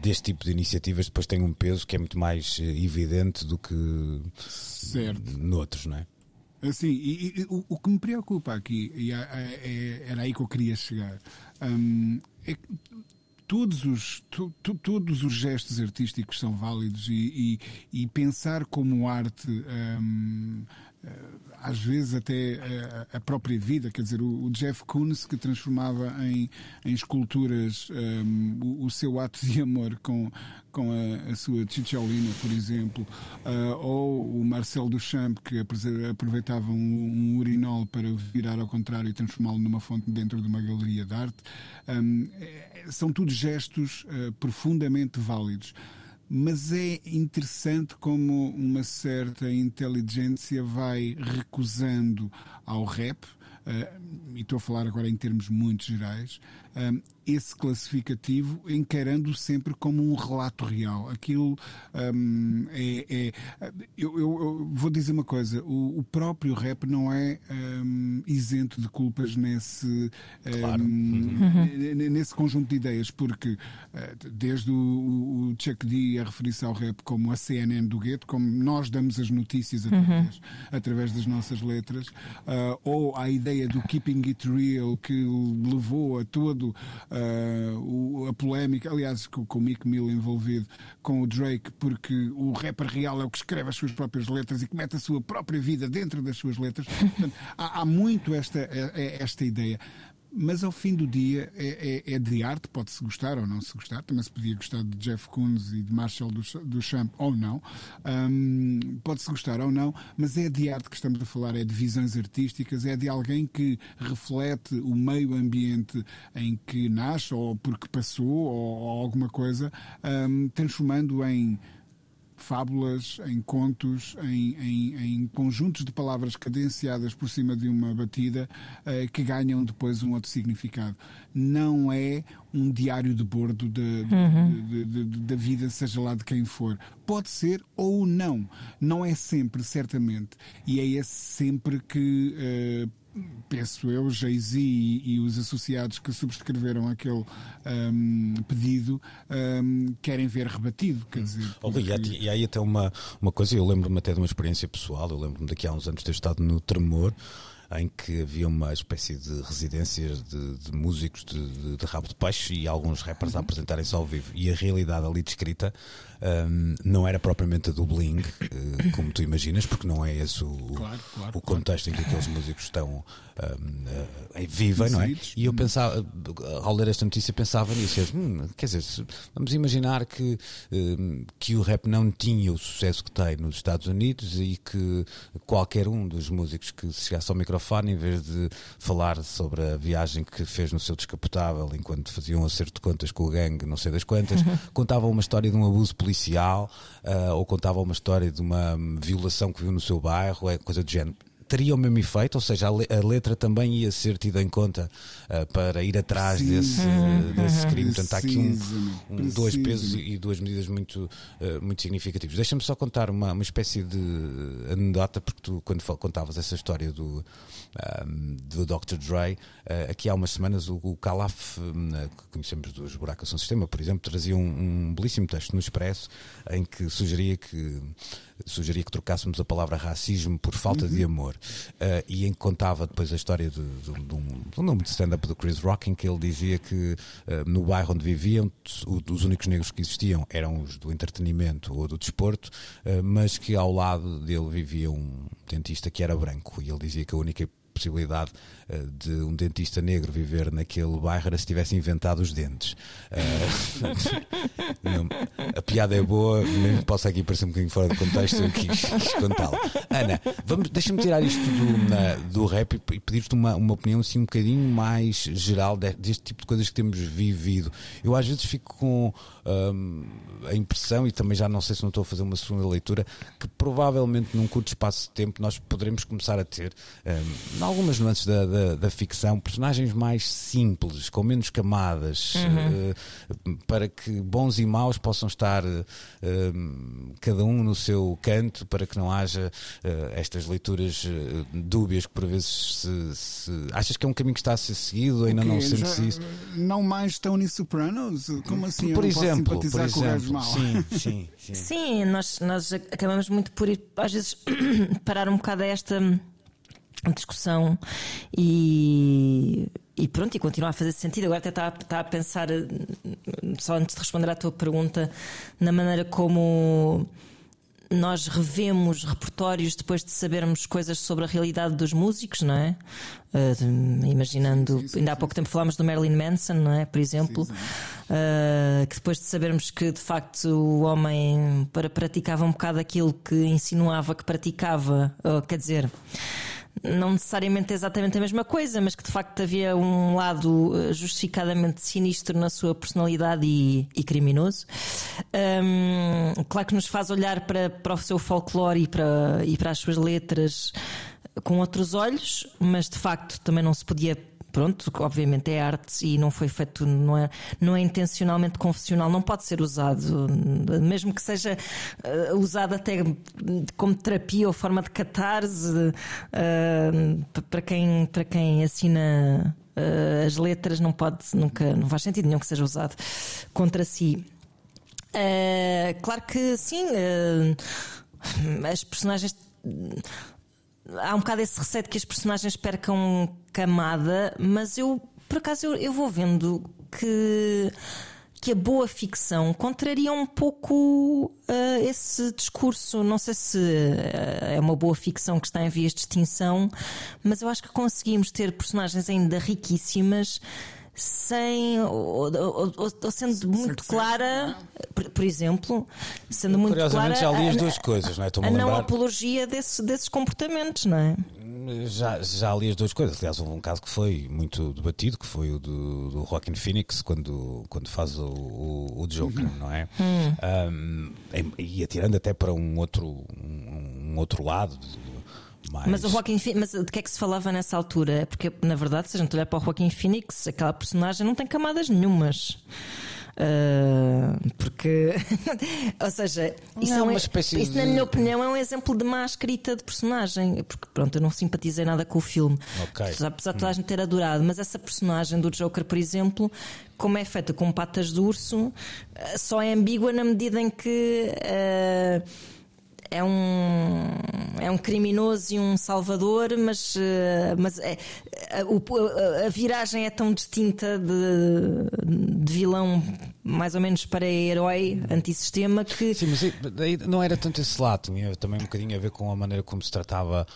deste tipo de iniciativas depois tem um peso que é muito mais evidente do que certo. noutros, não é? Assim, e, e o, o, que me preocupa aqui, e é, era aí que eu queria chegar, um, é que todos os, to, to, todos os gestos artísticos são válidos e, e, e pensar como arte um, eh, às vezes até eh, a própria vida, quer dizer, o Jeff Koons que transformava em, em esculturas um, ehm, o, seu ato de amor com, com a, a sua Chicholina, por exemplo, uh, ou o Marcel Duchamp que aproveitava um, um, urinol para virar ao contrário e transformá-lo numa fonte dentro de uma galeria de arte, um, ehm, são tudo gestos uh, profundamente válidos mas é interessante como uma certa inteligência vai recusando ao rap, uh, e estou a falar agora em termos muito gerais, um, esse classificativo, encarando sempre como um relato real. Aquilo um, é. é eu, eu, eu, vou dizer uma coisa: o, o próprio rap não é um, isento de culpas nesse, claro. uhum. nesse conjunto de ideias, porque uh, desde o, o Chuck D a referir-se ao rap como a CNN do gueto, como nós damos as notícias através, uhum. através das nossas letras, uh, ou a ideia do keeping it real que levou a todo uh, a polémica, aliás, com, com o Mick Mill envolvido, com o Drake, porque o rapper real é o que escreve as suas próprias letras e que mete a sua própria vida dentro das suas letras. [LAUGHS] Portanto, há, há, muito esta, é, é, esta ideia mas ao fim do dia é, é, é de arte, pode-se gostar ou não se gostar, também se podia gostar de Jeff Koons e de Marshall Duchamp ou não, um, pode-se gostar ou não, mas é de arte que estamos a falar, é de visões artísticas, é de alguém que reflete o meio ambiente em que nasce ou porque passou ou, ou alguma coisa, um, transformando em fábulas, em contos, em, em, em, conjuntos de palavras cadenciadas por cima de uma batida uh, que ganham depois um outro significado. Não é um diário de bordo uhum. da vida, seja lá de quem for. Pode ser ou não. Não é sempre, certamente. E é esse sempre que. Uh, penso eu, Jay-Z e, e, os associados que subscreveram aquele um, pedido um, querem ver rebatido. Quer dizer, porque... e, há, aí até uma, uma coisa, eu lembro-me até de uma experiência pessoal, eu lembro-me daqui a uns anos ter estado no Tremor em que havia uma espécie de residências de, de músicos de, de, de, rabo de peixe e alguns rappers a uhum. apresentarem-se ao vivo. E a realidade ali descrita um, não era propriamente a do Bling, uh, como tu imaginas, porque não é esse o, claro, claro, o contexto claro. em que aqueles músicos estão um, uh, vivem, não é? E eu pensava, ao ler esta notícia, pensava nisso. Hum, quer dizer, vamos imaginar que, um, que o rap não tinha o sucesso que tem nos Estados Unidos e que qualquer um dos músicos que chegasse ao microfone em vez de falar sobre a viagem que fez no seu descapotável enquanto fazia um acerto de contas com o gangue, não sei das quantas, [LAUGHS] contava uma história de um abuso policial uh, ou contava uma história de uma violação que viu no seu bairro, é coisa do género teria o mesmo efeito, ou seja, a, letra também ia ser tida em conta uh, para ir atrás desse, uh, desse crime. Portanto, há aqui um, um dois pesos e duas medidas muito, uh, muito significativos. Deixa-me só contar uma, uma espécie de anedota, porque tu, quando contavas essa história do, um, do Dr. Dre, aqui há umas semanas o, o Calaf, que conhecemos dos Buracos no Sistema, por exemplo, trazia um, um belíssimo texto no Expresso em que sugeria que sugeria que trocássemos a palavra racismo por falta uhum. de amor. Uh, e em que contava depois a história de, de, de um, de um nome de stand-up do Chris Rock, em que ele dizia que uh, no bairro onde viviam, os únicos negros que existiam eram os do entretenimento ou do desporto, uh, mas que ao lado dele vivia um dentista que era branco. E ele dizia que a única possibilidade de um dentista negro viver naquele bairro era se tivesse inventado os dentes. [LAUGHS] Não, a piada é boa, mesmo posso aqui parecer um bocadinho fora de contexto, eu quis, quis contá-la. Ana, deixa-me tirar isto do, na, do rap e pedir-te uma, uma opinião assim um bocadinho mais geral deste tipo de coisas que temos vivido. Eu às vezes fico com um, a impressão, e também já não sei se não estou a fazer uma segunda leitura, que provavelmente num curto espaço de tempo nós poderemos começar a ter, um, algumas nuances da, da, da, ficção, personagens mais simples, com menos camadas, uhum. uh, para que bons e maus possam estar uh, cada um no seu canto, para que não haja uh, estas leituras dúbias que por vezes se, se, Achas que é um caminho que está a ser seguido? Ainda não sentes isso? Não mais Tony Sopranos? Como assim? Por exemplo, exemplo, por exemplo. Sim, [LAUGHS] sim, sim. Sim, nós, nós acabamos muito por ir, às vezes, [CLEARS THROAT] parar um bocado a esta discussão e, e pronto, e continuar a fazer sentido. Agora até está, está a pensar, só antes de responder à tua pergunta, na maneira como nós revemos repertórios depois de sabermos coisas sobre a realidade dos músicos, não é? Uh, imaginando, sim, sim, ainda há pouco tempo falámos do Marilyn Manson, não é? Por exemplo, uh, que depois de sabermos que de facto o homem para, praticava um bocado aquilo que insinuava que praticava, ou, quer dizer não necessariamente exatamente a mesma coisa, mas que de facto havia um lado eh, justificadamente sinistro na sua personalidade e, e criminoso. Um, claro que nos faz olhar para, para o seu folclore e para, e para as suas letras com outros olhos, mas de facto também não se podia pronto, obviamente é arte e não foi feito, não é, não é intencionalmente confessional, não pode ser usado, mesmo que seja uh, usado até como terapia ou forma de catarse uh, para, quem, para quem assina uh, as letras, não pode, nunca, não faz sentido nenhum que seja usado contra si. claro que sim, as personagens há um bocado esse receio de que as personagens percam camada, mas eu, por acaso, eu, eu vou vendo que que a boa ficção contraria um pouco uh, esse discurso. Não sei se uh, é uma boa ficção que está em vias de extinção, mas eu acho que conseguimos ter personagens ainda riquíssimas sem ou, ou, ou sendo muito clara, por, por, exemplo, sendo muito clara. já li as duas coisas, não é? A, a não apologia desse, desses comportamentos, não é? Já, já li as duas coisas. Aliás, houve um caso que foi muito debatido, que foi o do, do Joaquin Phoenix, quando, quando faz o, o, o Joker, uhum. não é? Hum. Um, e atirando até para um outro, um, um outro lado, mais. Mas o Joaquim mas de que é que se falava nessa altura? Porque, na verdade, se a gente olhar para o Joaquim Phoenix, aquela personagem não tem camadas nenhumas. Uh, porque, [LAUGHS] ou seja, isso, não, é, isso de... na minha opinião é um exemplo de má escrita de personagem. Porque, pronto, eu não simpatizei nada com o filme, okay. apesar de toda a gente ter adorado. Mas essa personagem do Joker, por exemplo, como é feita com patas de urso, ah, só é ambígua na medida em que. Uh, é um, é um criminoso e um salvador, mas, eh, mas é, a, a, a viragem é tão distinta de, de vilão mais ou menos para herói antissistema que. Sim, mas aí não era tanto esse lado, tinha também um bocadinho a ver com a maneira como se tratava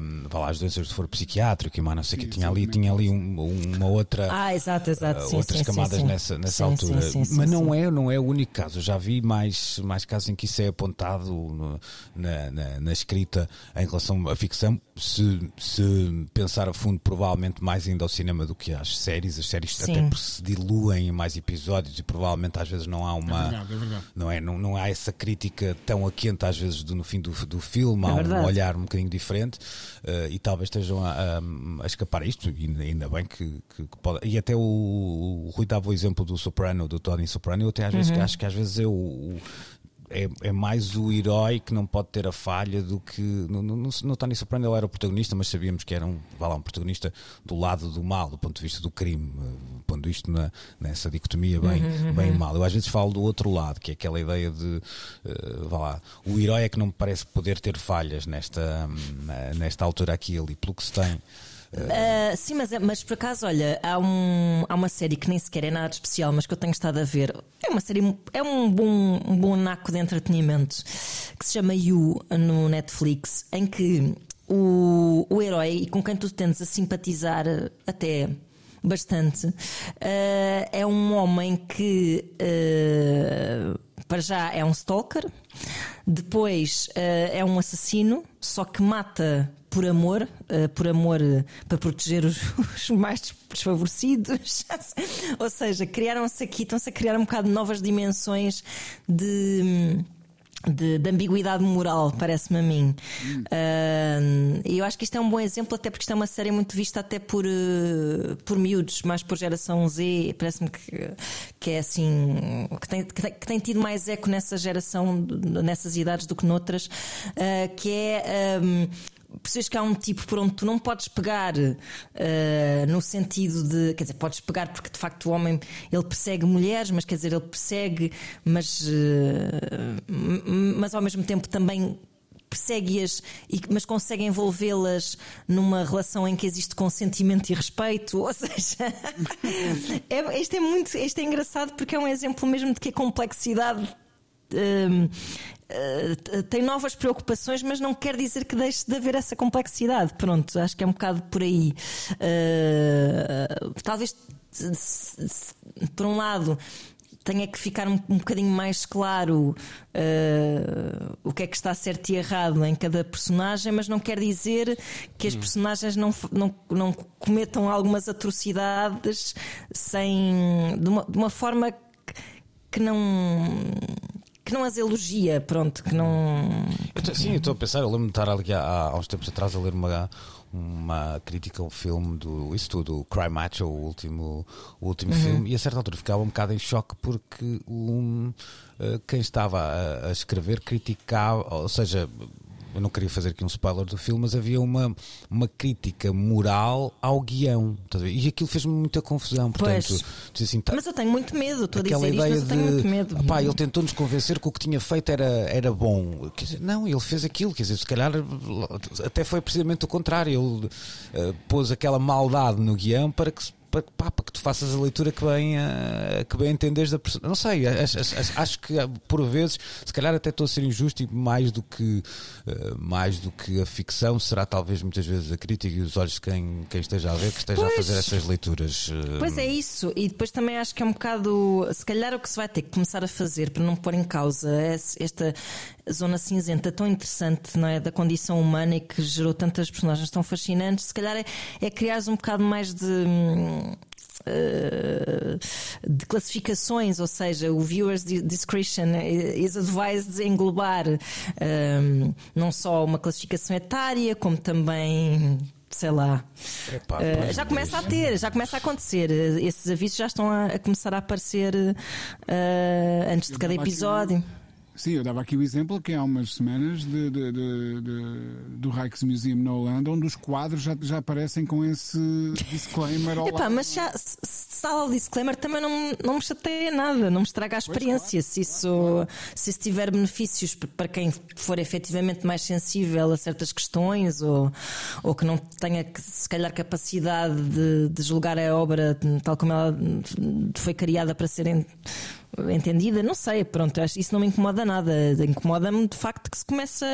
um, lá, as doenças do foro psiquiátrico e mais não sei o que. Tinha ali, tinha ali um, uma outra. Ah, exato, exato. Uh, sim, outras sim, camadas sim, nessa, nessa sim, altura. sim, sim, mas sim, não sim. é, não é o único caso. Eu já vi mais, mais casos em que isso é apontado no- na, na, na escrita em relação à ficção. Se, se pensar a fundo, provavelmente mais ainda ao cinema do que às séries. As séries Sim. até se diluem em mais episódios e provavelmente às vezes não há uma. É verdade, é verdade. Não, é, não, não há essa crítica tão a quente às vezes do, no fim do, do filme, É há um verdade. olhar um bocadinho diferente eh, e talvez estejam a, a- a escapar a isto, e ainda- bem que, que- que pode. E até o, o Rui dava o exemplo do Soprano, do Tony Soprano, eu até às Uhum. vezes que acho que às vezes é o- é, é mais o herói que não pode ter a falha do que. No, no, no- no Tony Soprano ele era o protagonista, mas sabíamos que era um, vá lá, um protagonista do lado do mal, do ponto de vista do crime, eh, pondo isto na, nessa dicotomia bem, Uhum, bem mal. Eu às vezes falo do outro lado, que é aquela ideia de. vá lá, o herói é que não me parece poder ter falhas nesta, hum, eh, nesta altura aqui e ali, pelo que se tem. Ah, sim, mas, é- mas por acaso, olha, há, um, há uma série que nem sequer é nada especial, mas que eu tenho estado a ver. É uma série, é um bom, um bom naco de entretenimento que se chama You no Netflix, em que o, o herói com quem tu tendes a simpatizar até bastante ah, é um homem que ah, para já é um stalker, depois é um assassino, só que mata por amor, ah, por amor ah, para proteger os, [LAUGHS] os mais desfavorecidos. [LAUGHS] Ou seja, criaram-se aqui, estão-se a criar um bocado novas dimensões de. De, de ambiguidade moral, parece-me a mim. Ah, E eu acho que isto é um bom exemplo, até porque isto é uma série muito vista até por, eh, por miúdos, mais por geração Z. Parece-me que, que é assim, que tem, que, tem, que tem tido mais eco nessa geração, nessas idades do que noutras, ah, que é. ahm, Percebes que há um tipo por onde tu não podes pegar ah, no sentido de. Quer dizer, podes pegar porque de facto o homem ele persegue mulheres, mas quer dizer, ele persegue, mas, m- mas ao mesmo tempo também persegue-as, mas consegue envolvê-las numa relação em que existe consentimento e respeito. Ou seja, [LAUGHS] é, isto, é muito, isto é engraçado porque é um exemplo mesmo de que a complexidade. Hum, eh, tem novas preocupações, mas não quer dizer que deixe de haver essa complexidade. Pronto, acho que é um bocado por aí. Eh, talvez, por um lado, tenha que ficar um, um bocadinho mais claro eh, o que é que está certo e errado em cada personagem, mas não quer dizer que as personagens não, não, não cometam algumas atrocidades sem de uma, de uma forma que não que não as elogia, pronto, que não Eu sim, eu estou a pensar, eu lembro-me de estar ali há, há uns tempos atrás a ler uma, uma crítica ao filme do isso tudo, o Cry Macho, o último, o último filme, e a certa altura ficava um bocado em choque porque um, eh, quem estava a, a escrever criticava, ou seja, eu não queria fazer aqui um spoiler do filme, mas havia uma, uma crítica moral ao guião. E aquilo fez-me muita confusão. Portanto, assim, tá- Mas eu tenho muito medo, estou a aquela dizer isto, ideia mas eu tenho de muito medo. "Opá, ele tentou-nos convencer que o que tinha feito era, era bom. Dizer, não, ele fez aquilo, quer dizer, se calhar até foi precisamente o contrário. Ele eh, pôs aquela maldade no guião para que se- para, pá, para que tu faças a leitura que bem, eh, que bem entendes da personagem. Não sei, acho, acho- acho que por vezes, se calhar até estou a ser injusto e mais do que, eh, mais do que a ficção, será talvez muitas vezes a crítica e os olhos de quem, quem esteja a ver que esteja a Pois. fazer essas leituras. eh, Pois é isso, e depois também acho que é um bocado, se calhar o que se vai ter que começar a fazer para não pôr em causa esta zona cinzenta tão interessante não é, da condição humana e que gerou tantas personagens tão fascinantes, se calhar é, é criar um bocado mais de. hum, eh, de classificações, ou seja, o viewer's di- discretion is advised englobar hum, não só uma classificação etária, como também, sei lá, epá, Uh, já começa a ter, já começa a acontecer. Esses avisos já estão a, a começar a aparecer uh, antes de cada episódio. Sim, eu dava aqui o exemplo que há umas semanas de, de- de- do Rijksmuseum na Holanda, onde os quadros já, já aparecem com esse disclaimer Epá, mas já, se está lá o disclaimer também não, não me chateia nada, não me estraga a experiência. Se isso, se isso tiver benefícios para quem for efetivamente mais sensível a certas questões ou, ou que não tenha, se calhar, capacidade de, de julgar a obra tal como ela foi criada para serem entendida, não sei, pronto, isso não me incomoda nada. Incomoda-me de facto que se começa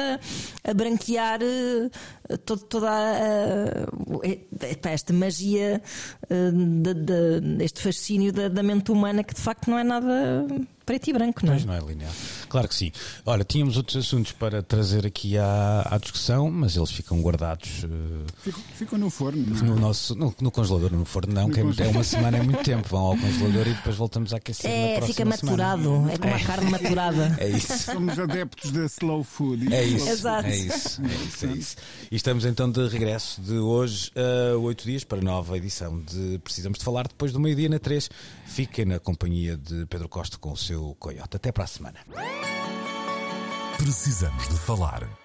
a branquear eh, to- toda a, epá, esta magia, eh, de- de- este fascínio da, da mente humana que de facto não é nada preto e branco, não é? Pois não é linear. Claro que sim. Olha, tínhamos outros assuntos para trazer aqui à, à discussão, mas eles ficam guardados eh, Ficam, ficam no forno. não é? no nosso no, no congelador, no forno não, que é, é uma semana, é muito tempo. Vão ao congelador e depois voltamos a aquecer. na É, próxima fica semana. maturado, é como a carne maturada. É isso. Somos adeptos da slow food. É isso, Exato. é isso, é isso, é isso. E estamos então de regresso de hoje a oito dias para a nova edição de Precisamos de Falar depois do meio-dia na 3. Fiquem na companhia de Pedro Costa com o seu Coyote. Até para a semana. Precisamos de falar.